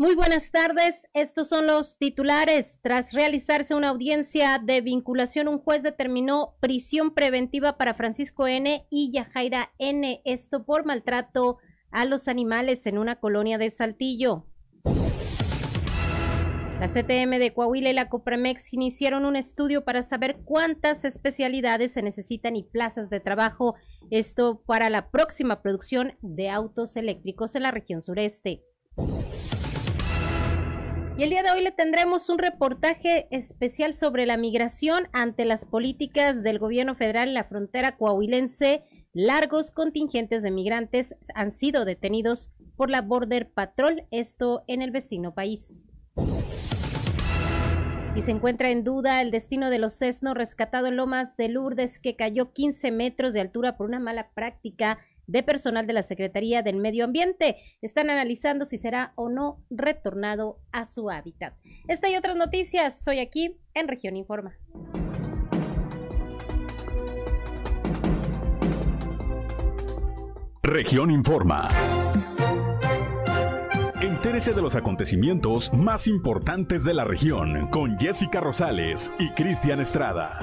Muy buenas tardes. Estos son los titulares. Tras realizarse una audiencia de vinculación, un juez determinó prisión preventiva para Francisco N. y Yajaira N. Esto por maltrato a los animales en una colonia de Saltillo. La CTM de Coahuila y la Copremex iniciaron un estudio para saber cuántas especialidades se necesitan y plazas de trabajo, esto para la próxima producción de autos eléctricos en la región sureste. Y el día de hoy le tendremos un reportaje especial sobre la migración ante las políticas del gobierno federal en la frontera coahuilense. Largos contingentes de migrantes han sido detenidos por la Border Patrol, esto en el vecino país. Y se encuentra en duda el destino de los Cesno rescatado en Lomas de Lourdes que cayó 15 metros de altura por una mala práctica de personal de la Secretaría del Medio Ambiente. Están analizando si será o no retornado a su hábitat. Esta y otras noticias, soy aquí en Región Informa. Región Informa. Entérese de los acontecimientos más importantes de la región con Jessica Rosales y Cristian Estrada.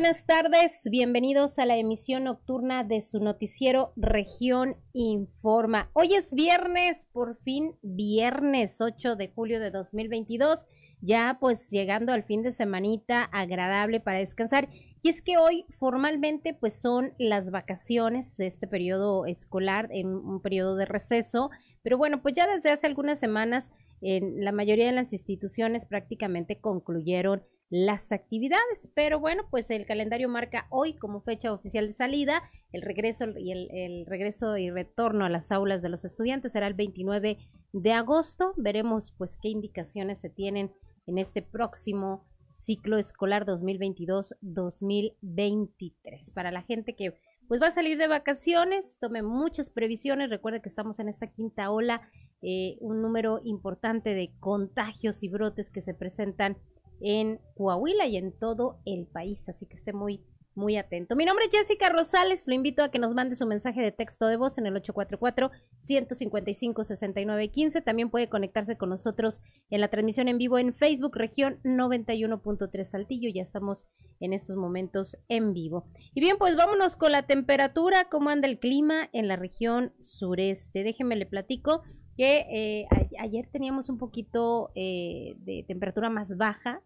Buenas tardes, bienvenidos a la emisión nocturna de su noticiero Región Informa. Hoy es viernes, por fin viernes 8 de julio de 2022, ya pues llegando al fin de semanita agradable para descansar. Y es que hoy formalmente pues son las vacaciones de este periodo escolar en un periodo de receso, pero bueno, pues ya desde hace algunas semanas en la mayoría de las instituciones prácticamente concluyeron las actividades. Pero bueno, pues el calendario marca hoy como fecha oficial de salida. El regreso y el, regreso y retorno a las aulas de los estudiantes será el 29 de agosto. Veremos pues qué indicaciones se tienen en este próximo ciclo escolar 2022-2023. Para la gente que pues va a salir de vacaciones, tome muchas previsiones. Recuerde que estamos en esta quinta ola, eh, un número importante de contagios y brotes que se presentan en Coahuila y en todo el país, así que esté muy muy atento. Mi nombre es Jessica Rosales, lo invito a que nos mande su mensaje de texto de voz en el 844-155-6915. También puede conectarse con nosotros en la transmisión en vivo en Facebook, región 91.3 Saltillo. Ya estamos en estos momentos en vivo. Y bien, pues vámonos con la temperatura, cómo anda el clima en la región sureste. Déjenme le platico que eh, ayer teníamos un poquito eh, de temperatura más baja,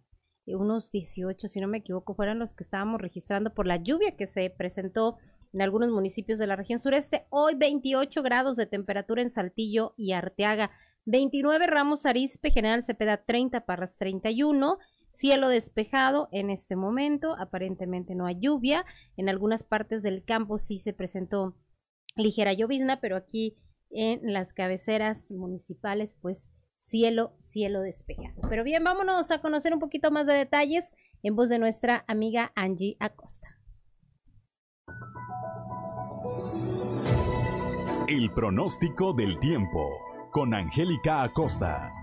unos 18, si no me equivoco, fueron los que estábamos registrando por la lluvia que se presentó en algunos municipios de la región sureste. Hoy 28 grados de temperatura en Saltillo y Arteaga, 29 Ramos Arizpe, General Cepeda 30, Parras 31. Cielo despejado en este momento, aparentemente no hay lluvia. En algunas partes del campo sí se presentó ligera llovizna, pero aquí en las cabeceras municipales, pues cielo, cielo despejado. Pero bien, vámonos a conocer un poquito más de detalles en voz de nuestra amiga Angie Acosta. El pronóstico del tiempo con Angélica Acosta.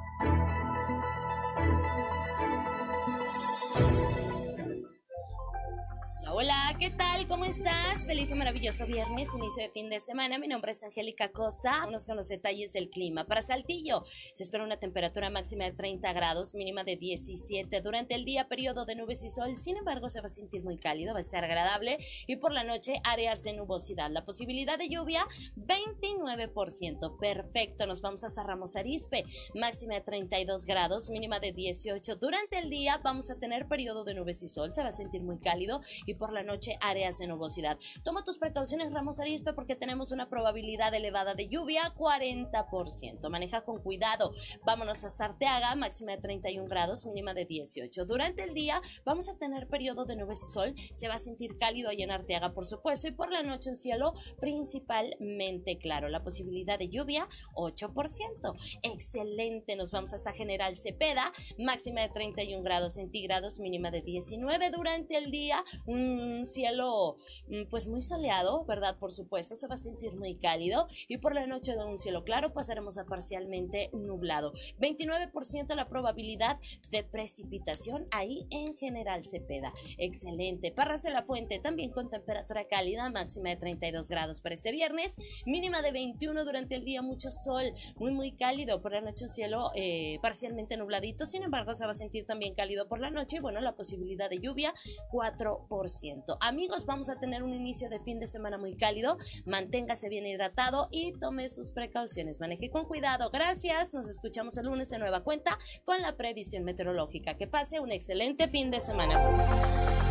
Estás? Feliz y maravilloso viernes, inicio de fin de semana. Mi nombre es Angélica Costa. Vamos con los detalles del clima. Para Saltillo, se espera una temperatura máxima de 30 grados, mínima de 17. Durante el día, periodo de nubes y sol. Sin embargo, se va a sentir muy cálido, va a estar agradable. Y por la noche, áreas de nubosidad. La posibilidad de lluvia, 29%. Perfecto, nos vamos hasta Ramos Arispe. Máxima de 32 grados, mínima de 18. Durante el día, vamos a tener periodo de nubes y sol. Se va a sentir muy cálido. Y por la noche áreas de nubosidad. Toma tus precauciones, Ramos Arispe, porque tenemos una probabilidad elevada de lluvia, 40%. Maneja con cuidado. Vámonos hasta Arteaga, máxima de 31 grados, mínima de 18. Durante el día vamos a tener periodo de nubes y sol. Se va a sentir cálido ahí en Arteaga, por supuesto, y por la noche un cielo principalmente claro. La posibilidad de lluvia, 8%. Excelente. Nos vamos hasta General Cepeda, máxima de 31 grados centígrados, mínima de 19. Durante el día, un cielo pues muy soleado, ¿verdad? Por supuesto, se va a sentir muy cálido y por la noche de un cielo claro pasaremos a parcialmente nublado. 29% la probabilidad de precipitación ahí en General Cepeda. Excelente. Parras de la Fuente también con temperatura cálida, máxima de 32 grados para este viernes, mínima de 21 durante el día, mucho sol, muy muy cálido. Por la noche un cielo eh, parcialmente nubladito, sin embargo se va a sentir también cálido por la noche y bueno, la posibilidad de lluvia 4%. Amigos, vamos a tener un inicio de fin de semana muy cálido, manténgase bien hidratado y tome sus precauciones, maneje con cuidado. Gracias, nos escuchamos el lunes de nueva cuenta con la previsión meteorológica. Que pase un excelente fin de semana.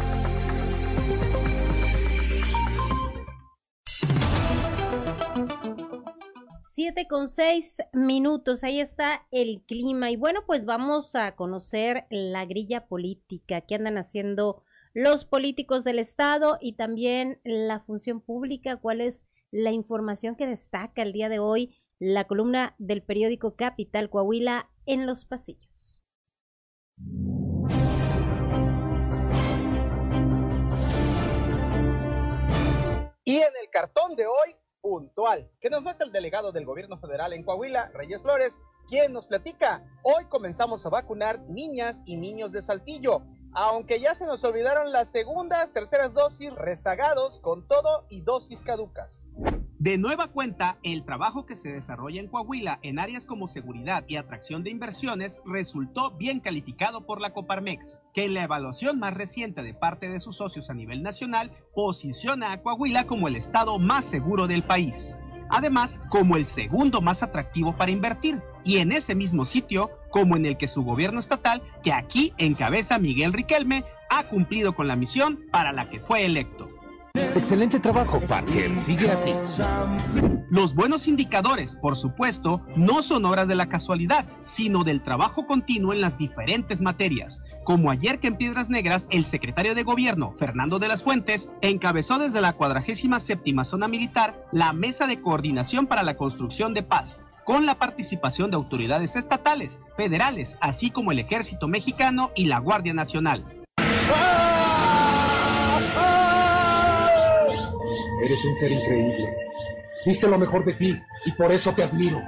7 con 6 minutos, ahí está el clima. Y bueno, pues vamos a conocer la grilla política que andan haciendo los políticos del Estado y también la función pública, cuál es la información que destaca el día de hoy la columna del periódico Capital Coahuila en los pasillos. Y en el cartón de hoy, puntual, que nos muestra el delegado del gobierno federal en Coahuila, Reyes Flores, quien nos platica, hoy comenzamos a vacunar niñas y niños de Saltillo, aunque ya se nos olvidaron las segundas, terceras dosis rezagados con todo y dosis caducas. De nueva cuenta, el trabajo que se desarrolla en Coahuila en áreas como seguridad y atracción de inversiones resultó bien calificado por la Coparmex, que en la evaluación más reciente de parte de sus socios a nivel nacional posiciona a Coahuila como el estado más seguro del país. Además, como el segundo más atractivo para invertir, y en ese mismo sitio, como en el que su gobierno estatal, que aquí encabeza Miguel Riquelme, ha cumplido con la misión para la que fue electo. Excelente trabajo, Parker. Sigue así. Los buenos indicadores, por supuesto, no son obras de la casualidad, sino del trabajo continuo en las diferentes materias. Como ayer que en Piedras Negras, el secretario de Gobierno, Fernando de las Fuentes, encabezó desde la 47 zona militar la Mesa de Coordinación para la Construcción de Paz, con la participación de autoridades estatales, federales, así como el Ejército Mexicano y la Guardia Nacional. Eres un ser increíble. Viste lo mejor de ti y por eso te admiro.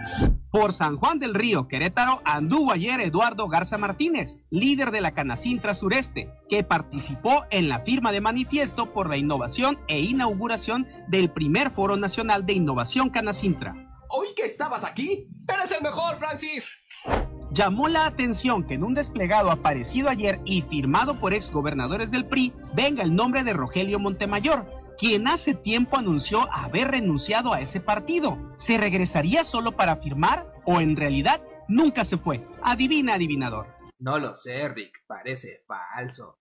Por San Juan del Río, Querétaro, anduvo ayer Eduardo Garza Martínez, líder de la Canacintra Sureste, que participó en la firma de manifiesto por la innovación e inauguración del primer Foro Nacional de Innovación Canacintra. Oí que estabas aquí. Eres el mejor, Francis. Llamó la atención que en un desplegado aparecido ayer y firmado por exgobernadores del PRI venga el nombre de Rogelio Montemayor, quien hace tiempo anunció haber renunciado a ese partido. ¿Se regresaría solo para firmar o en realidad nunca se fue? Adivina, adivinador. No lo sé, Rick, parece falso.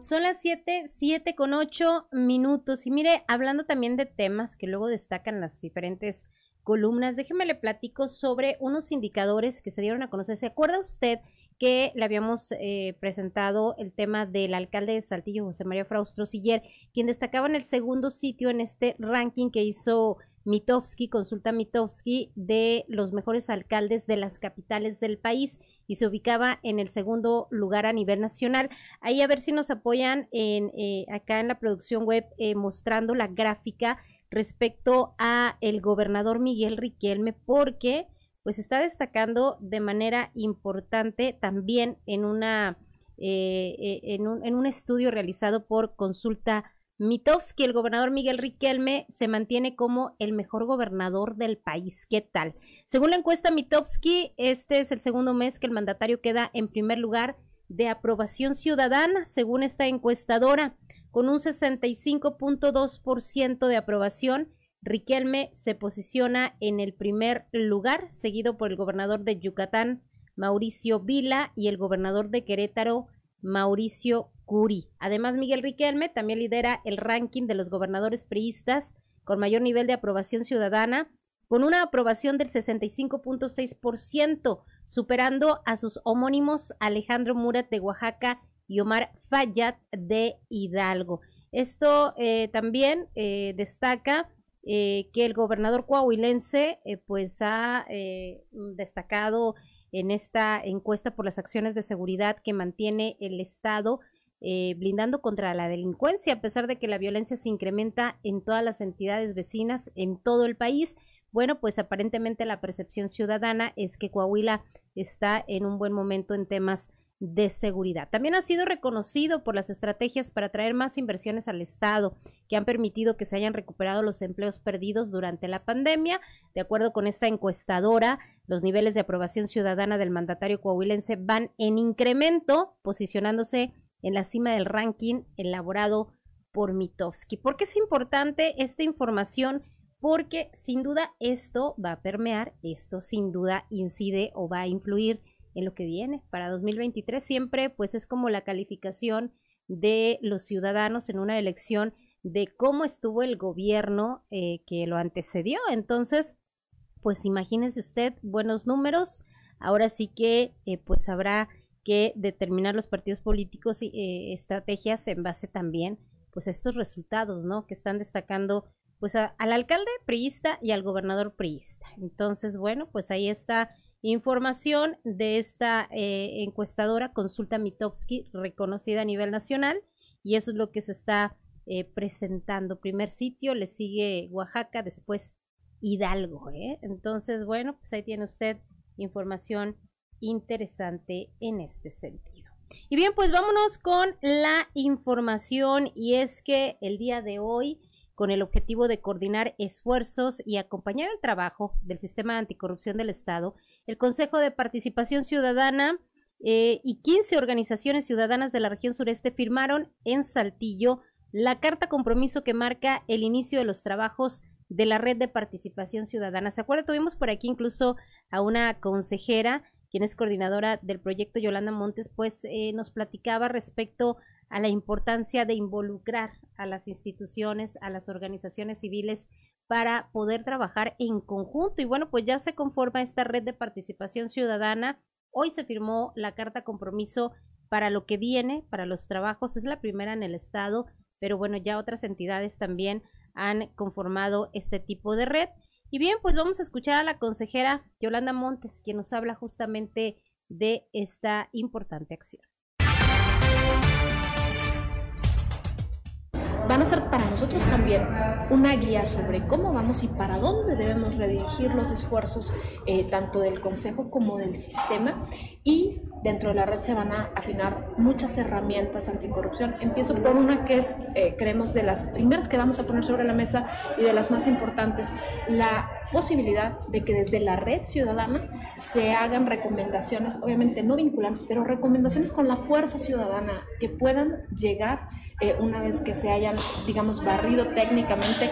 Son las 7, 7 con 8 minutos. Y mire, hablando también de temas que luego destacan las diferentes columnas, déjeme le platico sobre unos indicadores que se dieron a conocer. ¿Se acuerda usted que le habíamos eh, presentado el tema del alcalde de Saltillo, José María Fraustro Siller, quien destacaba en el segundo sitio en este ranking que hizo Mitowski, consulta Mitowski, de los mejores alcaldes de las capitales del país y se ubicaba en el segundo lugar a nivel nacional. Ahí a ver si nos apoyan en, eh, acá en la producción web eh, mostrando la gráfica respecto a el gobernador Miguel Riquelme porque pues está destacando de manera importante también en una eh, eh, en, un, en, un, estudio realizado por Consulta Mitowski, el gobernador Miguel Riquelme se mantiene como el mejor gobernador del país. ¿Qué tal? Según la encuesta Mitowski, este es el segundo mes que el mandatario queda en primer lugar de aprobación ciudadana, según esta encuestadora. Con un 65.2% de aprobación, Riquelme se posiciona en el primer lugar, seguido por el gobernador de Yucatán, Mauricio Vila, y el gobernador de Querétaro, Mauricio Curi. Además, Miguel Riquelme también lidera el ranking de los gobernadores priistas con mayor nivel de aprobación ciudadana, con una aprobación del 65.6%, superando a sus homónimos Alejandro Murat de Oaxaca y Omar Fayad de Hidalgo. Esto eh, también eh, destaca eh, que el gobernador coahuilense pues ha destacado en esta encuesta por las acciones de seguridad que mantiene el Estado blindando contra la delincuencia, a pesar de que la violencia se incrementa en todas las entidades vecinas en todo el país. Bueno, pues aparentemente la percepción ciudadana es que Coahuila está en un buen momento en temas de seguridad. También ha sido reconocido por las estrategias para traer más inversiones al Estado, que han permitido que se hayan recuperado los empleos perdidos durante la pandemia. De acuerdo con esta encuestadora, los niveles de aprobación ciudadana del mandatario coahuilense van en incremento, posicionándose en la cima del ranking elaborado por Mitofsky. ¿Por qué es importante esta información? Porque sin duda esto va a permear, esto sin duda incide o va a influir en lo que viene. Para 2023 siempre pues es como la calificación de los ciudadanos en una elección de cómo estuvo el gobierno eh, que lo antecedió. Entonces, pues imagínese usted buenos números. Ahora sí que eh, pues habrá que determinar los partidos políticos y eh, estrategias en base también pues a estos resultados, ¿no? Que están destacando pues al alcalde priista y al gobernador priista. Entonces, bueno, pues ahí está información de esta eh, encuestadora Consulta Mitowski, reconocida a nivel nacional, y eso es lo que se está eh, presentando. Primer sitio, le sigue Oaxaca, después Hidalgo, ¿eh? Entonces, bueno, pues ahí tiene usted información interesante en este sentido. Y bien, pues vámonos con la información y es que el día de hoy, con el objetivo de coordinar esfuerzos y acompañar el trabajo del sistema anticorrupción del Estado, el Consejo de Participación Ciudadana eh, y 15 organizaciones ciudadanas de la región sureste firmaron en Saltillo la carta compromiso que marca el inicio de los trabajos de la red de participación ciudadana. ¿Se acuerda? Tuvimos por aquí incluso a una consejera quien es coordinadora del proyecto Yolanda Montes, pues eh, nos platicaba respecto a la importancia de involucrar a las instituciones, a las organizaciones civiles para poder trabajar en conjunto. Y bueno, pues ya se conforma esta red de participación ciudadana. Hoy se firmó la carta compromiso para lo que viene, para los trabajos. Es la primera en el estado, pero bueno, ya otras entidades también han conformado este tipo de red. Y bien, pues vamos a escuchar a la consejera Yolanda Montes, quien nos habla justamente de esta importante acción. Van a ser para nosotros también una guía sobre cómo vamos y para dónde debemos redirigir los esfuerzos eh, tanto del Consejo como del sistema y dentro de la red se van a afinar muchas herramientas anticorrupción. Empiezo por una que es, eh, creemos, de las primeras que vamos a poner sobre la mesa y de las más importantes, la posibilidad de que desde la red ciudadana se hagan recomendaciones, obviamente no vinculantes, pero recomendaciones con la fuerza ciudadana que puedan llegar eh, una vez que se hayan, digamos, barrido técnicamente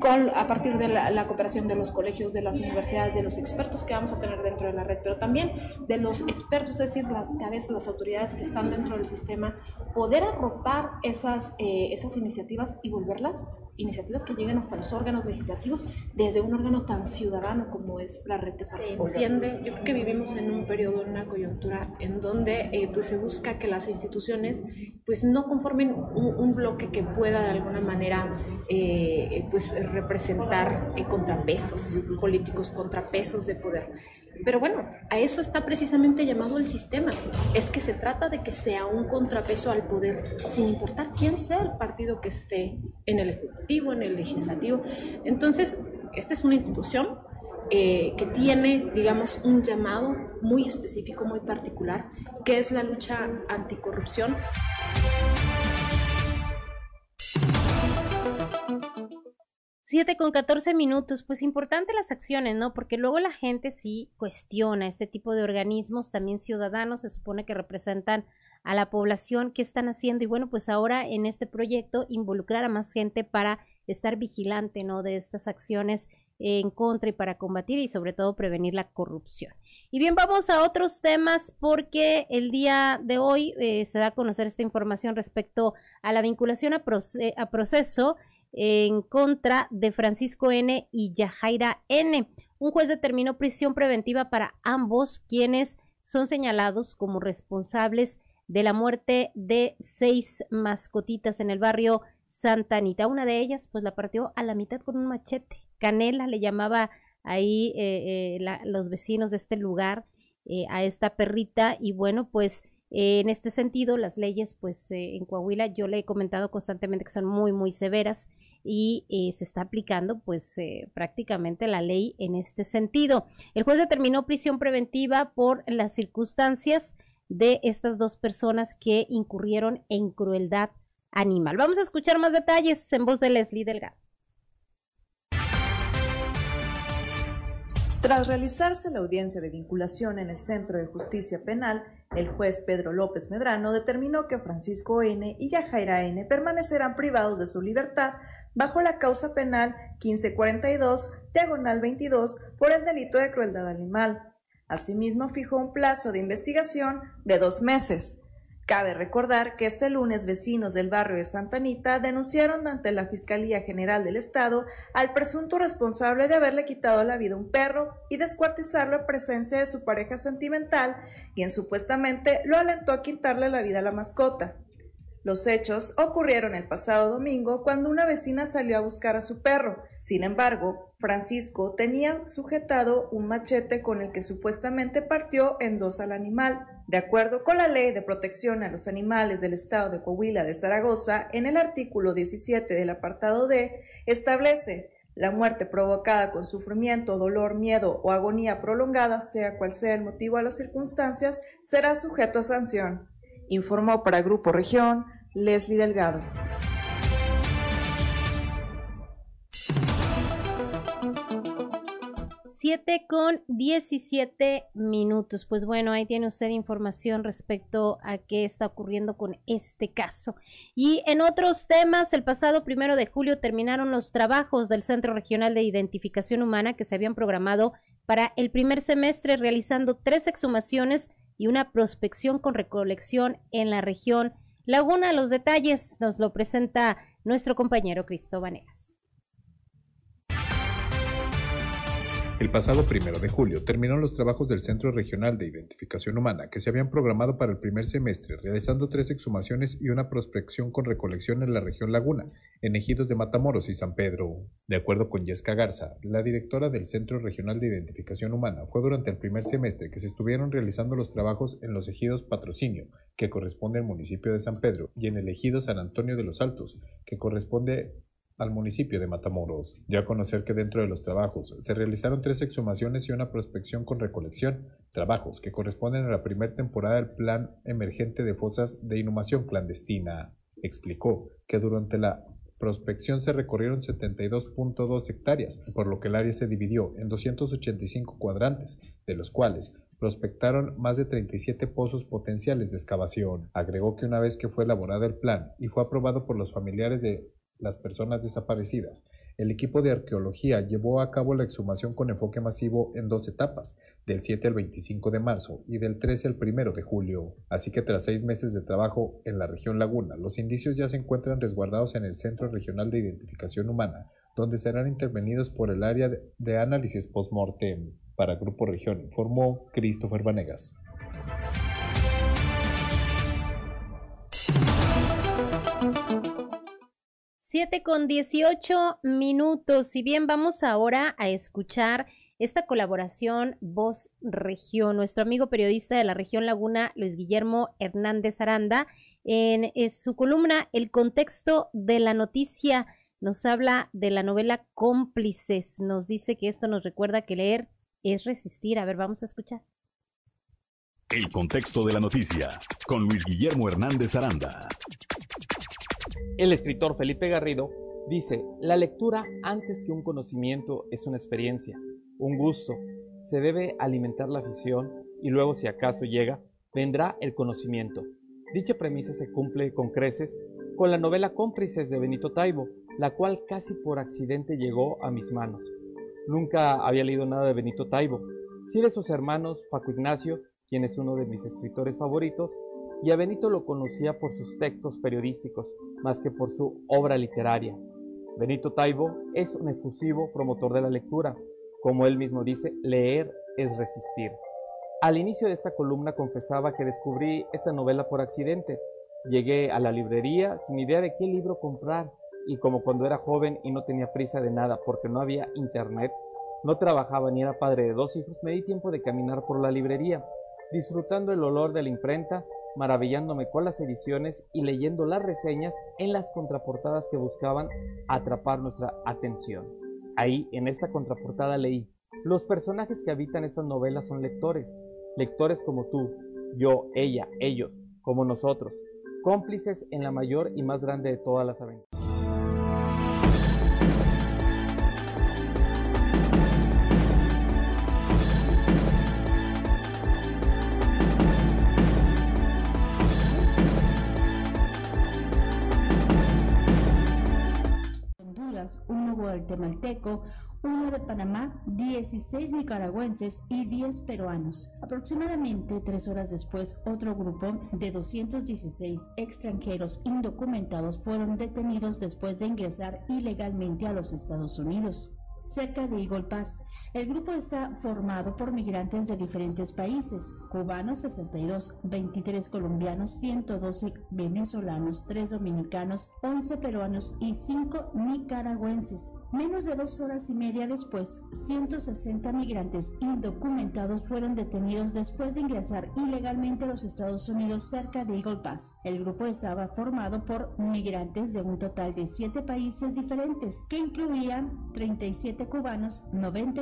con, a partir de la, cooperación de los colegios, de las universidades, de los expertos que vamos a tener dentro de la red, pero también de los expertos, es decir, las cabezas, las autoridades que están dentro del sistema, poder arropar esas, eh, esas iniciativas y volverlas iniciativas que lleguen hasta los órganos legislativos desde un órgano tan ciudadano como es la red de Entiende, yo creo que vivimos en un periodo, en una coyuntura en donde eh, pues se busca que las instituciones pues no conformen un, bloque que pueda de alguna manera eh, pues representar eh, contrapesos políticos, contrapesos de poder pero bueno, a eso está precisamente llamado el sistema. Es que se trata de que sea un contrapeso al poder, sin importar quién sea el partido que esté en el Ejecutivo, en el Legislativo. Entonces, esta es una institución eh, que tiene, digamos, un llamado muy específico, muy particular, que es la lucha anticorrupción. 7 con 14 minutos, pues importante las acciones, ¿no? Porque luego la gente sí cuestiona este tipo de organismos, también ciudadanos, se supone que representan a la población, ¿qué están haciendo? Y bueno, pues ahora en este proyecto involucrar a más gente para estar vigilante, ¿no? De estas acciones en contra y para combatir y sobre todo prevenir la corrupción. Y bien, vamos a otros temas porque el día de hoy eh, se da a conocer esta información respecto a la vinculación a, a proceso en contra de Francisco N. y Yajaira N. Un juez determinó prisión preventiva para ambos, quienes son señalados como responsables de la muerte de seis mascotitas en el barrio Santa Anita. Una de ellas, pues la partió a la mitad con un machete. Canela le llamaba ahí eh, eh, los vecinos de este lugar. eh, a esta perrita y bueno, pues eh, en este sentido, las leyes, pues eh, en Coahuila yo le he comentado constantemente que son muy, muy severas y eh, se está aplicando pues prácticamente la ley en este sentido. El juez determinó prisión preventiva por las circunstancias de estas dos personas que incurrieron en crueldad animal. Vamos a escuchar más detalles en voz de Leslie Delgado. Tras realizarse la audiencia de vinculación en el Centro de Justicia Penal, el juez Pedro López Medrano determinó que Francisco N. y Yajaira N. permanecerán privados de su libertad bajo la causa penal 1542, diagonal 22, por el delito de crueldad animal. Asimismo, fijó un plazo de investigación de dos meses. Cabe recordar que este lunes vecinos del barrio de Santa Anita denunciaron ante la Fiscalía General del Estado al presunto responsable de haberle quitado la vida a un perro y descuartizarlo en presencia de su pareja sentimental, quien supuestamente lo alentó a quitarle la vida a la mascota. Los hechos ocurrieron el pasado domingo cuando una vecina salió a buscar a su perro. Sin embargo, Francisco tenía sujetado un machete con el que supuestamente partió en dos al animal. De acuerdo con la Ley de Protección a los Animales del Estado de Coahuila de Zaragoza, en el artículo 17 del apartado D, establece la muerte provocada con sufrimiento, dolor, miedo o agonía prolongada, sea cual sea el motivo o las circunstancias, será sujeto a sanción. Informó para Grupo Región Leslie Delgado. 7 con 17 minutos. Pues bueno, ahí tiene usted información respecto a qué está ocurriendo con este caso. Y en otros temas, el pasado primero de julio terminaron los trabajos del Centro Regional de Identificación Humana que se habían programado para el primer semestre, realizando tres exhumaciones y una prospección con recolección en la región Laguna. Los detalles nos lo presenta nuestro compañero Cristóbal Negas. El pasado primero de julio terminaron los trabajos del Centro Regional de Identificación Humana que se habían programado para el primer semestre, realizando tres exhumaciones y una prospección con recolección en la región Laguna, en ejidos de Matamoros y San Pedro. De acuerdo con Yesca Garza, la directora del Centro Regional de Identificación Humana, fue durante el primer semestre que se estuvieron realizando los trabajos en los ejidos Patrocinio, que corresponde al municipio de San Pedro, y en el ejido San Antonio de los Altos, que corresponde al municipio de Matamoros. Ya a conocer que dentro de los trabajos se realizaron tres exhumaciones y una prospección con recolección, trabajos que corresponden a la primera temporada del Plan Emergente de Fosas de Inhumación Clandestina. Explicó que durante la prospección se recorrieron 72.2 hectáreas, por lo que el área se dividió en 285 cuadrantes, de los cuales prospectaron más de 37 pozos potenciales de excavación. Agregó que una vez que fue elaborado el plan y fue aprobado por los familiares de las personas desaparecidas. El equipo de arqueología llevó a cabo la exhumación con enfoque masivo en dos etapas, del 7 al 25 de marzo y del 13 al 1 de julio. Así que tras seis meses de trabajo en la región Laguna, los indicios ya se encuentran resguardados en el Centro Regional de Identificación Humana, donde serán intervenidos por el área de análisis post-mortem. Para Grupo Región informó Christopher Vanegas. 7 con 18 minutos. Si bien vamos ahora a escuchar esta colaboración Voz Región, nuestro amigo periodista de la región Laguna, Luis Guillermo Hernández Aranda, en, en su columna El contexto de la noticia, nos habla de la novela Cómplices. Nos dice que esto nos recuerda que leer es resistir. A ver, vamos a escuchar. El contexto de la noticia con Luis Guillermo Hernández Aranda. El escritor Felipe Garrido dice, la lectura antes que un conocimiento es una experiencia, un gusto. Se debe alimentar la afición y luego si acaso llega, vendrá el conocimiento. Dicha premisa se cumple con creces con la novela Cómplices de Benito Taibo, la cual casi por accidente llegó a mis manos. Nunca había leído nada de Benito Taibo, sí de sus hermanos Paco Ignacio, quien es uno de mis escritores favoritos, y a Benito lo conocía por sus textos periodísticos más que por su obra literaria. Benito Taibo es un efusivo promotor de la lectura. Como él mismo dice, leer es resistir. Al inicio de esta columna confesaba que descubrí esta novela por accidente. Llegué a la librería sin idea de qué libro comprar y como cuando era joven y no tenía prisa de nada porque no había internet, No trabajaba ni era padre de dos hijos, me di tiempo de caminar por la librería, disfrutando el olor de la imprenta, maravillándome con las ediciones y leyendo las reseñas en las contraportadas que buscaban atrapar nuestra atención. Ahí, en esta contraportada leí, los personajes que habitan estas novelas son lectores, lectores como tú, yo, ella, ellos, como nosotros, cómplices en la mayor y más grande de todas las aventuras. Guatemalteco, uno de Panamá, 16 nicaragüenses y 10 peruanos. Aproximadamente tres horas después, otro grupo de 216 extranjeros indocumentados fueron detenidos después de ingresar ilegalmente a los Estados Unidos cerca de Eagle Pass. El grupo está formado por migrantes de diferentes países, cubanos 62, 23 colombianos, 112 venezolanos, 3 dominicanos, 11 peruanos y 5 nicaragüenses. Menos de dos horas y media después, 160 migrantes indocumentados fueron detenidos después de ingresar ilegalmente a los Estados Unidos cerca de Eagle Pass. El grupo estaba formado por migrantes de un total de 7 países diferentes, que incluían 37 cubanos,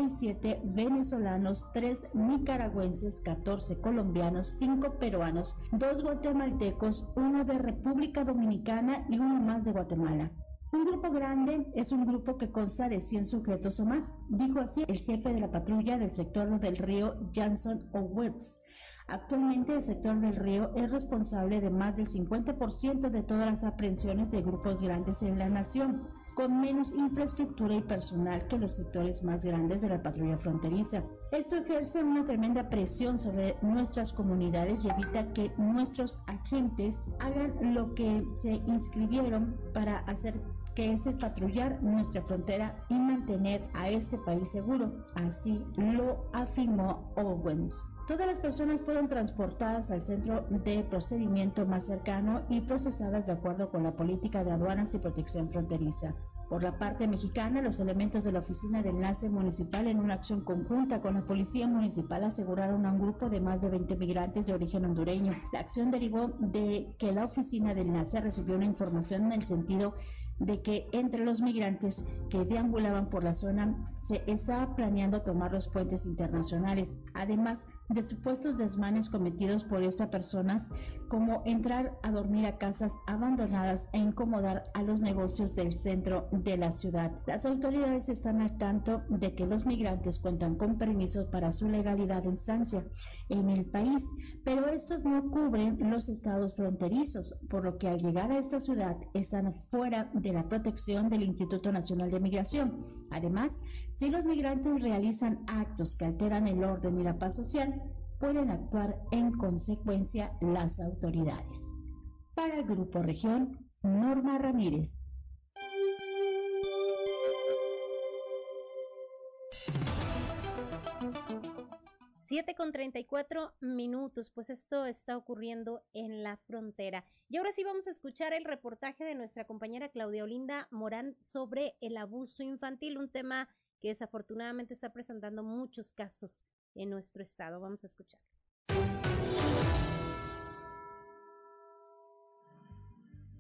97 venezolanos, 3 nicaragüenses, 14 colombianos, 5 peruanos, 2 guatemaltecos, 1 de República Dominicana y uno más de Guatemala. Un grupo grande es un grupo que consta de 100 sujetos o más, dijo así el jefe de la patrulla del sector del río Johnson Owens. Actualmente el sector del río es responsable de más del 50% de todas las aprehensiones de grupos grandes en la nación, con menos infraestructura y personal que los sectores más grandes de la patrulla fronteriza. Esto ejerce una tremenda presión sobre nuestras comunidades y evita que nuestros agentes hagan lo que se inscribieron para hacer que es el patrullar nuestra frontera y mantener a este país seguro. Así lo afirmó Owens. Todas las personas fueron transportadas al centro de procedimiento más cercano y procesadas de acuerdo con la política de aduanas y protección fronteriza. Por la parte mexicana, los elementos de la Oficina de Enlace Municipal en una acción conjunta con la Policía Municipal aseguraron a un grupo de más de 20 migrantes de origen hondureño. La acción derivó de que la Oficina de Enlace recibió una información en el sentido de que entre los migrantes que deambulaban por la zona se estaba planeando tomar los puentes internacionales, además de supuestos desmanes cometidos por estas personas, como entrar a dormir a casas abandonadas e incomodar a los negocios del centro de la ciudad. Las autoridades están al tanto de que los migrantes cuentan con permisos para su legalidad en estancia en el país, pero estos no cubren los estados fronterizos, por lo que al llegar a esta ciudad están fuera de la protección del Instituto Nacional de Migración. Además, si los migrantes realizan actos que alteran el orden y la paz social, pueden actuar en consecuencia las autoridades. Para el Grupo Región, Norma Ramírez. Siete con 34 minutos, pues esto está ocurriendo en la frontera. Y ahora sí vamos a escuchar el reportaje de nuestra compañera Claudia Olinda Morán sobre el abuso infantil, un tema que desafortunadamente está presentando muchos casos en nuestro estado. Vamos a escuchar.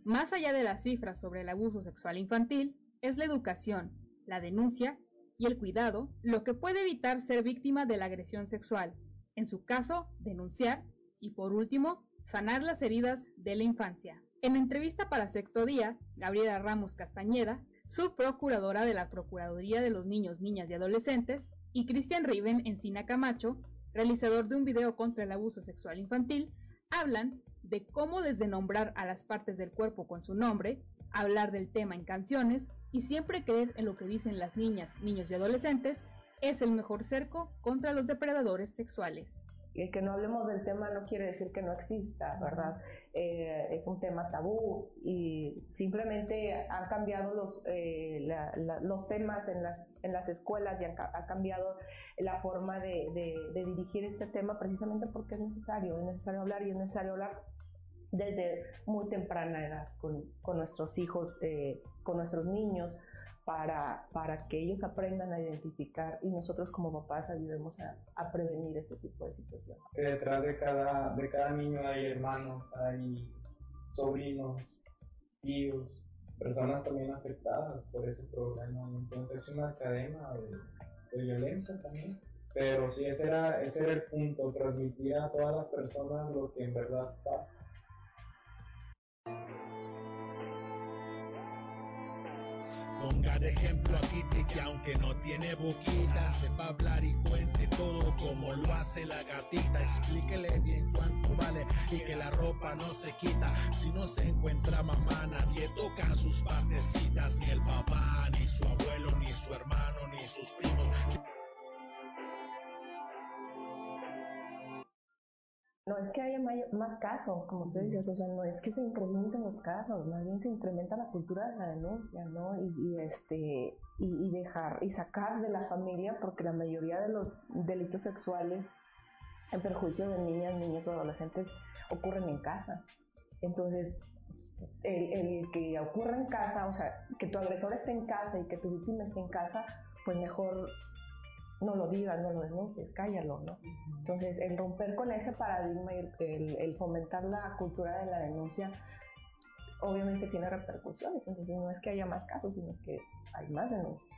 Más allá de las cifras sobre el abuso sexual infantil, es la educación, la denuncia y el cuidado lo que puede evitar ser víctima de la agresión sexual. En su caso, denunciar y por último, sanar las heridas de la infancia. En entrevista para Sexto Día, Gabriela Ramos Castañeda, subprocuradora de la Procuraduría de los Niños, Niñas y Adolescentes, y Cristian Riven Encina Camacho, realizador de un video contra el abuso sexual infantil, hablan de cómo desde nombrar a las partes del cuerpo con su nombre, hablar del tema en canciones y siempre creer en lo que dicen las niñas, niños y adolescentes es el mejor cerco contra los depredadores sexuales el que no hablemos del tema no quiere decir que no exista, ¿verdad? Eh, es un tema tabú y simplemente han cambiado los, eh, los temas en las, en las escuelas y ha cambiado la forma de, dirigir este tema precisamente porque es necesario, es necesario hablar y es necesario hablar desde muy temprana edad con, nuestros hijos, eh, con nuestros niños, para, para que ellos aprendan a identificar y nosotros como papás ayudemos a, a prevenir este tipo de situaciones. Que detrás de cada, de cada niño hay hermanos, hay sobrinos, tíos, personas también afectadas por ese problema. Entonces es una cadena de, de violencia también. Pero sí, ese era, ese era el punto, transmitir a todas las personas lo que en verdad pasa. Ponga de ejemplo a Kitty que aunque no tiene boquita, sepa hablar y cuente todo como lo hace la gatita. Explíquele bien cuánto vale y que la ropa no se quita. Si no se encuentra mamá, nadie toca sus partecitas, ni el papá, ni su abuelo, ni su hermano, ni sus primos. No es que haya más casos, como tú decías, o sea, no es que se incrementen los casos, más bien se incrementa la cultura de la denuncia, ¿no? Y, este, y, dejar, y sacar de la familia, porque la mayoría de los delitos sexuales en perjuicio de niñas, niños o adolescentes ocurren en casa. Entonces, el, el que ocurra en casa, o sea, que tu agresor esté en casa y que tu víctima esté en casa, pues mejor no lo digas, no lo denuncies, cállalo, ¿no? Entonces, el romper con ese paradigma y el, fomentar la cultura de la denuncia, obviamente tiene repercusiones. Entonces, no es que haya más casos, sino que hay más denuncias.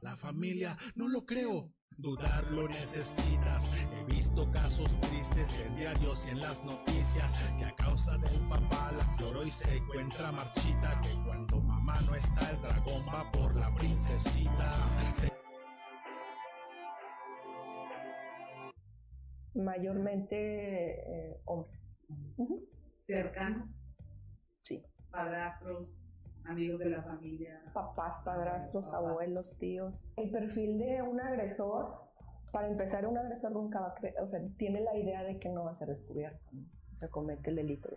La familia, no lo creo. Dudar lo necesitas. He visto casos tristes en diarios y en las noticias que a causa del papá la flor hoy se encuentra marchita. Que cuando mamá no está, el dragón va por la princesita. Mayormente eh, hombres. ¿Cercanos? Sí. Padrastros, amigos de la familia. Papás, padrastros, abuelos, tíos. El perfil de un agresor, para empezar, un agresor nunca va a creer, o sea, tiene la idea de que no va a ser descubierto. O sea, comete el delito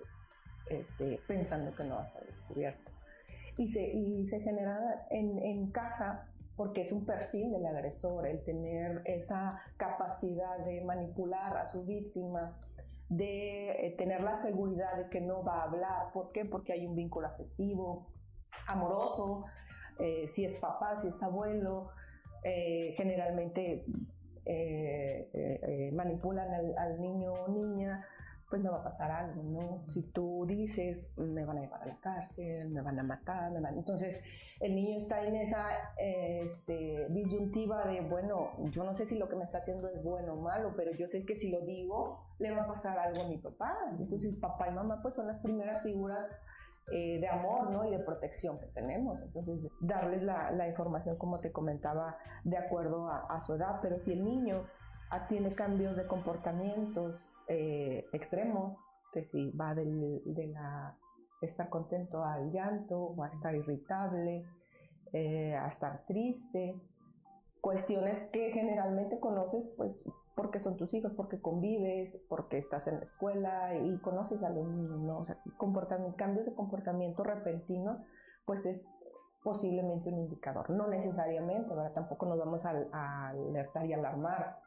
este, pensando que no va a ser descubierto. Y se, y se genera en, en casa porque es un perfil del agresor, el tener esa capacidad de manipular a su víctima, de eh, tener la seguridad de que no va a hablar. ¿Por qué? Porque hay un vínculo afectivo, amoroso, eh, si es papá, si es abuelo, eh, generalmente manipulan al, al, niño o niña pues me va a pasar algo, ¿no? Si tú dices, me van a llevar a la cárcel, me van a matar, me van... Entonces, el niño está en esa este, disyuntiva de, bueno, yo no sé si lo que me está haciendo es bueno o malo, pero yo sé que si lo digo, le va a pasar algo a mi papá. Entonces, papá y mamá, pues son las primeras figuras eh, de amor ¿no? y de protección que tenemos. Entonces, darles la, la información, como te comentaba, de acuerdo a, a, su edad. Pero si el niño tiene cambios de comportamientos eh, extremos, que si va del, de estar contento al llanto o a estar irritable, eh, a estar triste, cuestiones que generalmente conoces pues porque son tus hijos, porque convives, porque estás en la escuela y conoces a los niños, ¿no? Cambios de comportamiento repentinos, pues es posiblemente un indicador. No necesariamente, ¿verdad? Tampoco nos vamos a alertar y alarmar.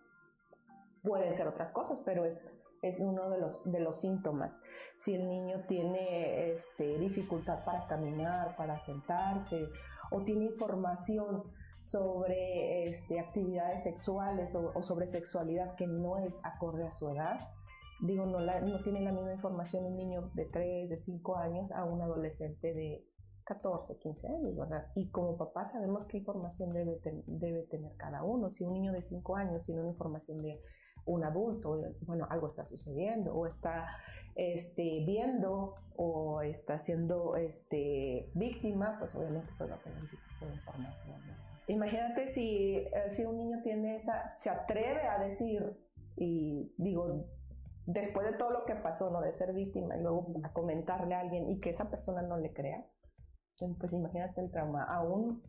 Pueden ser otras cosas, pero es es uno de los, de los síntomas. Si el niño tiene este, dificultad para caminar, para sentarse, o tiene información sobre este, actividades sexuales o, sobre sexualidad que no es acorde a su edad, digo, no, no tiene la misma información un niño de 3, de 5 años a un adolescente de 14, 15 años, ¿verdad? Y como papá sabemos qué información debe, debe tener cada uno. Si un niño de 5 años tiene una información de un adulto, bueno, algo está sucediendo o está este, viendo o está siendo este, víctima, pues obviamente pues, va a tener ese tipo de información. Imagínate si, eh, si un niño tiene esa, se atreve a decir, y digo, después de todo lo que pasó, ¿no? De ser víctima y luego a comentarle a alguien y que esa persona no le crea, pues imagínate el trauma, aún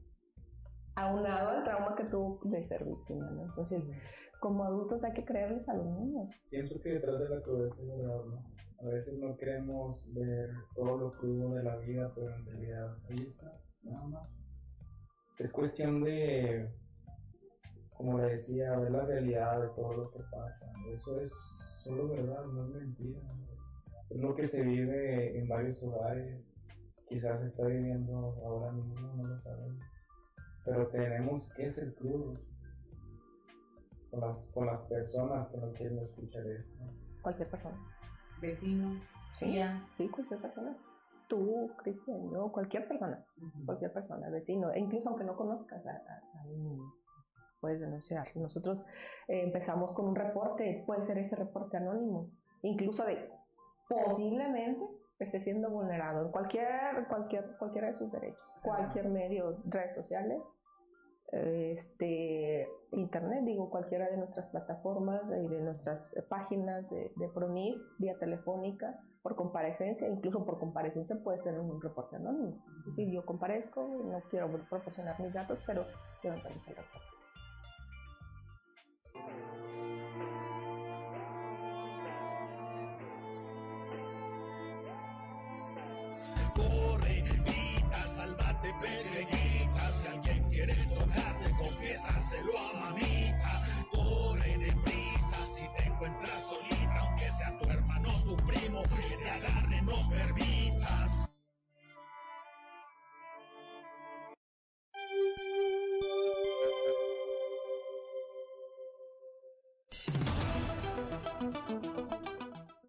aunado al trauma que tuvo de ser víctima, ¿no? Entonces, como adultos hay que creerles a los niños. Pienso que detrás de la crudeza ¿no? A veces no queremos ver todo lo crudo de la vida, pero en realidad ahí está, nada más. Es cuestión de, como le decía, ver la realidad de todo lo que pasa. Eso es solo verdad, no es mentira. Es lo que se vive en varios hogares, quizás se está viviendo ahora mismo pero tenemos que ser crudos con las, con las personas que no quieren escuchar esto. Cualquier persona. Vecino, Sí, sí, cualquier persona. Tú, Cristian, yo, cualquier persona. Cualquier persona, vecino. E incluso aunque no conozcas a, a- a un puedes denunciar. Nosotros eh, empezamos con un reporte, puede ser ese reporte anónimo, incluso de posiblemente esté siendo vulnerado en cualquier, cualquier, cualquiera de sus derechos, cualquier medio, redes sociales, este, internet, digo, cualquiera de nuestras plataformas y de nuestras eh, páginas de, de vía telefónica, por comparecencia, incluso por comparecencia puede ser un reporte anónimo. Decir, yo comparezco, no quiero proporcionar mis datos, pero yo me parece el reporte. Confiésaselo a mamita. Corre deprisa, si te encuentras solita, aunque sea tu hermano o tu primo, que te agarre, no permitas.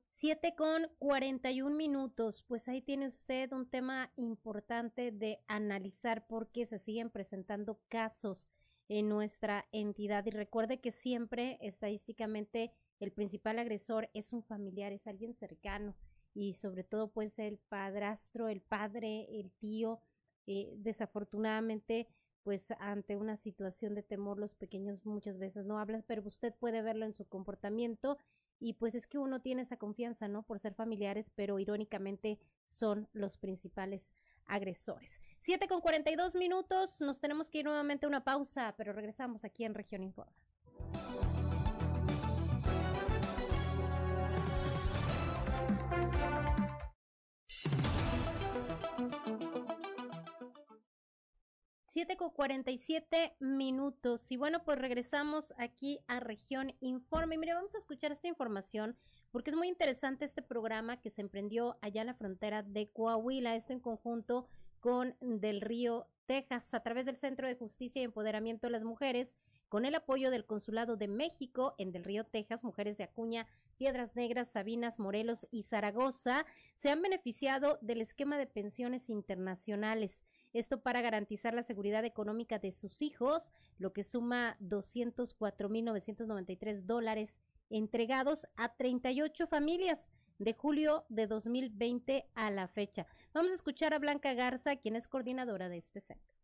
Siete con 41 minutos, pues ahí tiene usted un tema importante de analizar porque se siguen presentando casos en nuestra entidad y recuerde que siempre estadísticamente el principal agresor es un familiar, es alguien cercano y sobre todo puede ser el padrastro, el padre, el tío. Eh, desafortunadamente, pues ante una situación de temor los pequeños muchas veces no hablan, pero usted puede verlo en su comportamiento y pues es que uno tiene esa confianza, ¿no? Por ser familiares, pero irónicamente son los principales agresores. 7 con 42 minutos, nos tenemos que ir nuevamente a una pausa, pero regresamos aquí en Región Informa. Siete con 47 minutos. Y bueno, pues regresamos aquí a Región Informe. Mire, vamos a escuchar esta información porque es muy interesante este programa que se emprendió allá en la frontera de Coahuila, esto en conjunto con Del Río, Texas, a través del Centro de Justicia y Empoderamiento de las Mujeres, con el apoyo del Consulado de México en Del Río, Texas, mujeres de Acuña, Piedras Negras, Sabinas, Morelos y Zaragoza se han beneficiado del esquema de pensiones internacionales. Esto para garantizar la seguridad económica de sus hijos, lo que suma 204.993 dólares entregados a 38 familias de julio de 2020 a la fecha. Vamos a escuchar a Blanca Garza, quien es coordinadora de este centro.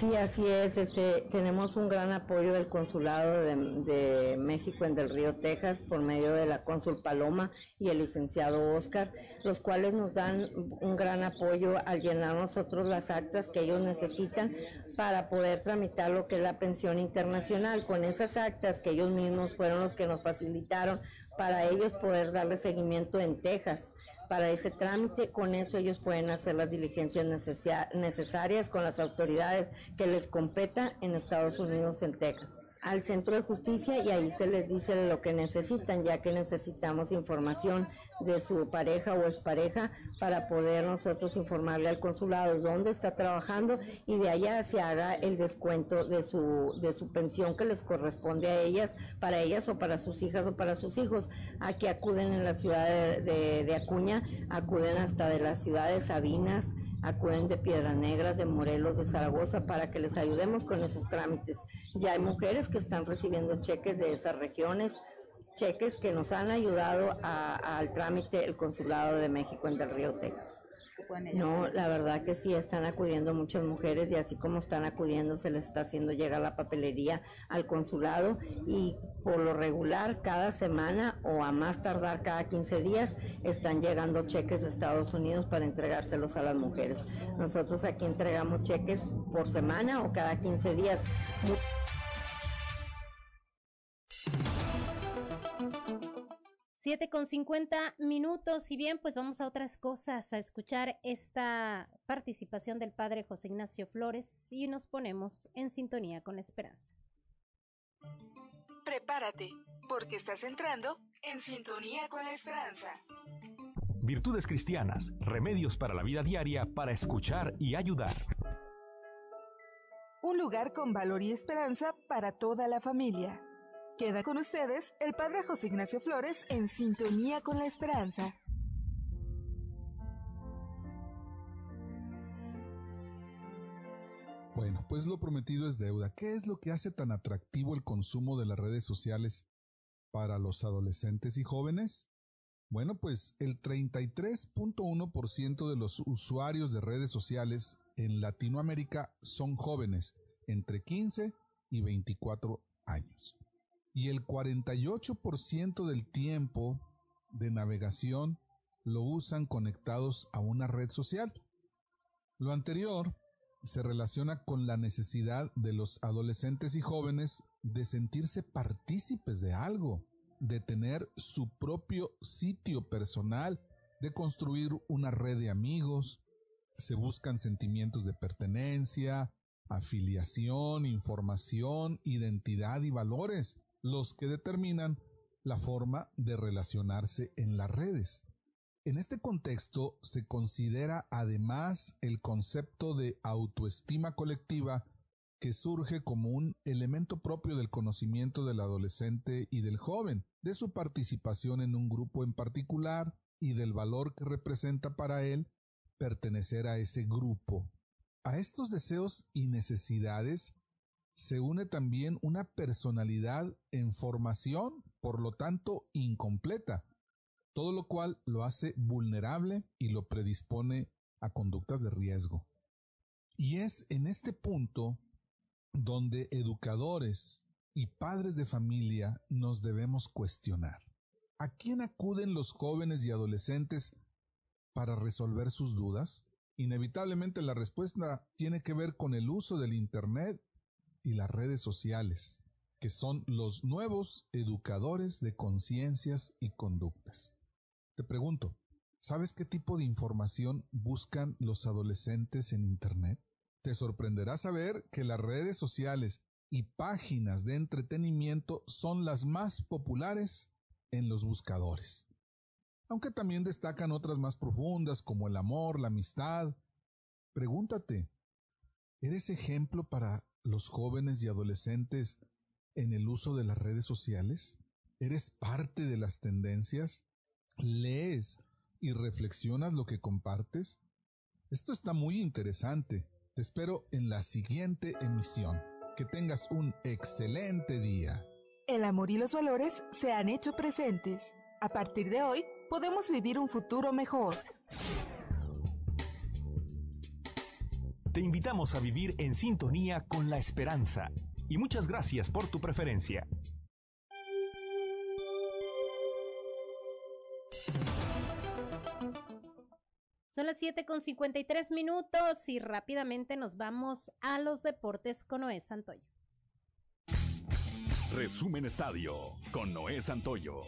Sí, así es. Este, tenemos un gran apoyo del Consulado de, de México en Del Río, Texas, por medio de la cónsul Paloma y el licenciado Oscar, los cuales nos dan un gran apoyo al llenar nosotros las actas que ellos necesitan para poder tramitar lo que es la pensión internacional. Con esas actas que ellos mismos fueron los que nos facilitaron para ellos poder darle seguimiento en Texas para ese trámite. Con eso ellos pueden hacer las diligencias necesarias con las autoridades que les competa en Estados Unidos, en Texas al centro de justicia y ahí se les dice lo que necesitan, ya que necesitamos información de su pareja o expareja para poder nosotros informarle al consulado dónde está trabajando y de allá se haga el descuento de su, de su pensión que les corresponde a ellas, para ellas o para sus hijas o para sus hijos. Aquí acuden en la ciudad de, de- de Acuña, acuden hasta de la ciudad de Sabinas, acuden de Piedra Negra, de Morelos, de Zaragoza, para que les ayudemos con esos trámites. Ya hay mujeres que están recibiendo cheques de esas regiones, cheques que nos han ayudado a- al trámite el Consulado de México en Del Río, Texas. No, la verdad que sí, están acudiendo muchas mujeres y así como están acudiendo, se les está haciendo llegar la papelería al consulado y por lo regular cada semana o a más tardar cada 15 días están llegando cheques de Estados Unidos para entregárselos a las mujeres. Nosotros aquí entregamos cheques por semana o cada 15 días. Mu- Siete con 50 minutos y bien, pues vamos a otras cosas, a escuchar esta participación del padre José Ignacio Flores y nos ponemos en sintonía con la esperanza. Prepárate, porque estás entrando en sintonía con la esperanza. virtudes cristianas, remedios para la vida diaria para escuchar y ayudar. Un lugar con valor y esperanza para toda la familia. Queda con ustedes el Padre José Ignacio Flores en sintonía con la esperanza. Bueno, pues lo prometido es deuda. ¿Qué es lo que hace tan atractivo el consumo de las redes sociales para los adolescentes y jóvenes? Bueno, pues el 33.1% de los usuarios de redes sociales en Latinoamérica son jóvenes entre 15 y 24 años. Y el 48% del tiempo de navegación lo usan conectados a una red social. Lo anterior se relaciona con la necesidad de los adolescentes y jóvenes de sentirse partícipes de algo, de tener su propio sitio personal, de construir una red de amigos, se buscan sentimientos de pertenencia, afiliación, información, identidad y valores, los que determinan la forma de relacionarse en las redes. En este contexto se considera además el concepto de autoestima colectiva que surge como un elemento propio del conocimiento del adolescente y del joven, de su participación en un grupo en particular y del valor que representa para él pertenecer a ese grupo. A estos deseos y necesidades se une también una personalidad en formación, por lo tanto incompleta, todo lo cual lo hace vulnerable y lo predispone a conductas de riesgo. Y es en este punto donde educadores y padres de familia nos debemos cuestionar. ¿A quién acuden los jóvenes y adolescentes para resolver sus dudas? Inevitablemente la respuesta tiene que ver con el uso del Internet y las redes sociales, que son los nuevos educadores de conciencias y conductas. Te pregunto, ¿sabes qué tipo de información buscan los adolescentes en Internet? Te sorprenderá saber que las redes sociales y páginas de entretenimiento son las más populares en los buscadores. Aunque también destacan otras más profundas como el amor, la amistad. Pregúntate, ¿eres ejemplo para los jóvenes y adolescentes en el uso de las redes sociales? ¿Eres parte de las tendencias? lees y reflexionas lo que compartes? Esto está muy interesante. Te espero en la siguiente emisión. Que tengas un excelente día. El amor y los valores se han hecho presentes. A partir de hoy, podemos vivir un futuro mejor. Te invitamos a vivir en sintonía con la esperanza. Y muchas gracias por tu preferencia. Son las 7 con 53 minutos y rápidamente nos vamos a los deportes con Noé Santoyo. Resumen Estadio con Noé Santoyo.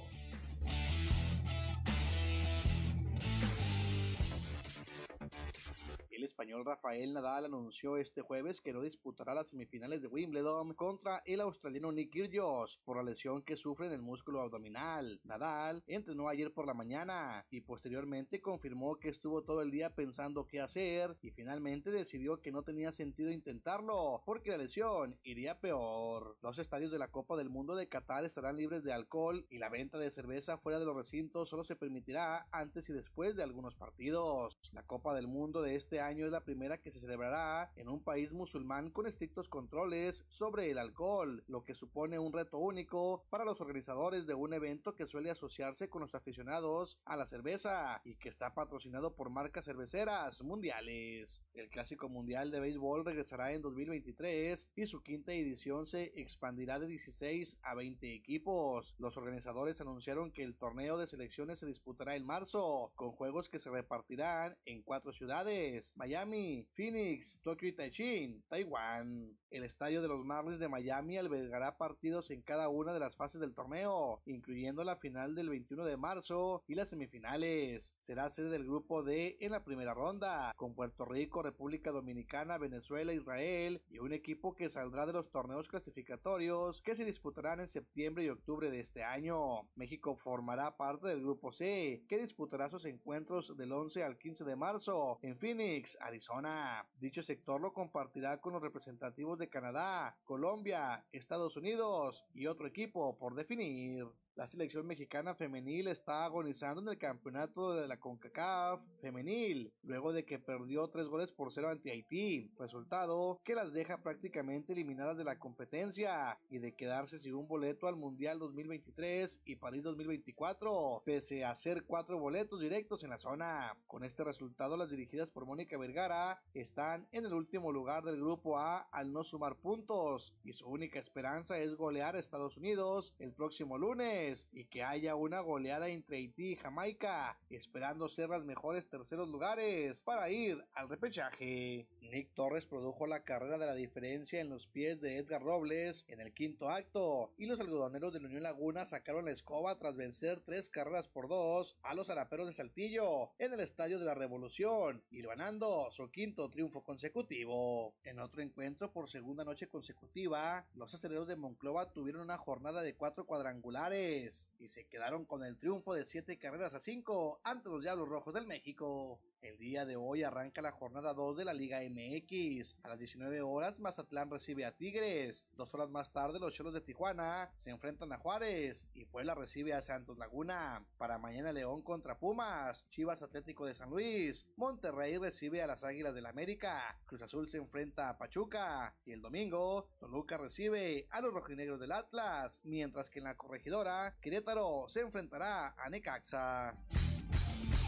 El español Rafael Nadal anunció este jueves que no disputará las semifinales de Wimbledon contra el australiano Nick Kyrgios por la lesión que sufre en el músculo abdominal. Nadal entrenó ayer por la mañana y posteriormente confirmó que estuvo todo el día pensando qué hacer y finalmente decidió que no tenía sentido intentarlo porque la lesión iría peor. Los estadios de la Copa del Mundo de Qatar estarán libres de alcohol y la venta de cerveza fuera de los recintos solo se permitirá antes y después de algunos partidos. La Copa del Mundo de este año es la primera que se celebrará en un país musulmán con estrictos controles sobre el alcohol, lo que supone un reto único para los organizadores de un evento que suele asociarse con los aficionados a la cerveza y que está patrocinado por marcas cerveceras mundiales. El Clásico Mundial de Béisbol regresará en 2023 y su quinta edición se expandirá de 16 a 20 equipos. Los organizadores anunciaron que el torneo de selecciones se disputará en marzo, con juegos que se repartirán en cuatro ciudades, Miami, Phoenix, Tokio y Taichin, Taiwán. El estadio de los Marlins de Miami albergará partidos en cada una de las fases del torneo, incluyendo la final del 21 de marzo y las semifinales. Será sede del grupo D en la primera ronda, con Puerto Rico, República Dominicana, Venezuela, Israel y un equipo que saldrá de los torneos clasificatorios que se disputarán en septiembre y octubre de este año. México formará parte del grupo C, que disputará sus encuentros del 11 al 15 de marzo en Phoenix, Arizona. Dicho sector lo compartirá con los representativos de Canadá, Colombia, Estados Unidos y otro equipo por definir. La selección mexicana femenil está agonizando en el campeonato de la CONCACAF femenil, luego de que perdió tres goles por cero ante Haití, resultado que las deja prácticamente eliminadas de la competencia y de quedarse sin un boleto al Mundial 2023 y París 2024, pese a ser cuatro boletos directos en la zona. Con este resultado, las dirigidas por Mónica Vergara están en el último lugar del grupo A al no sumar puntos y su única esperanza es golear a Estados Unidos el próximo lunes y que haya una goleada entre Haití y Jamaica, esperando ser las mejores terceros lugares para ir al repechaje. Nick Torres produjo la carrera de la diferencia en los pies de Edgar Robles en el quinto acto y los algodoneros de la Unión Laguna sacaron la escoba tras vencer tres carreras por dos a los araperos de Saltillo en el Estadio de la Revolución y ganando su quinto triunfo consecutivo. En otro encuentro por segunda noche consecutiva, los aceleros de Monclova tuvieron una jornada de cuatro cuadrangulares y se quedaron con el triunfo de 7 carreras a 5 ante los Diablos Rojos del México. El día de hoy arranca la jornada 2 de la Liga MX. A las 19 horas Mazatlán recibe a Tigres. Dos horas más tarde los Cholos de Tijuana se enfrentan a Juárez y Puebla recibe a Santos Laguna. Para mañana León contra Pumas, Chivas Atlético de San Luis, Monterrey recibe a las Águilas del América, Cruz Azul se enfrenta a Pachuca y el domingo Toluca recibe a los rojinegros del Atlas, mientras que en la corregidora Querétaro se enfrentará a Necaxa.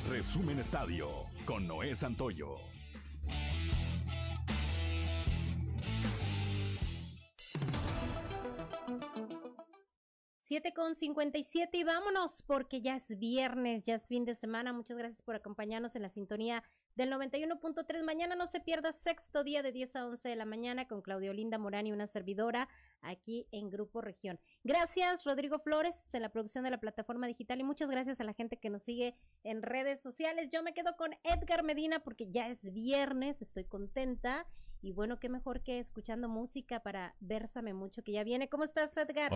Resumen Estadio con Noé Santoyo. Siete con 57 y vámonos porque ya es viernes, ya es fin de semana. Muchas gracias por acompañarnos en la sintonía del 91.3. Mañana no se pierda sexto día de 10 a 11 de la mañana con Claudio Linda Morán y una servidora aquí en Grupo Región. Gracias Rodrigo Flores en la producción de la plataforma digital y muchas gracias a la gente que nos sigue en redes sociales. Yo me quedo con Edgar Medina porque ya es viernes, estoy contenta y bueno, qué mejor que escuchando música para Versame mucho que ya viene. ¿Cómo estás Edgar?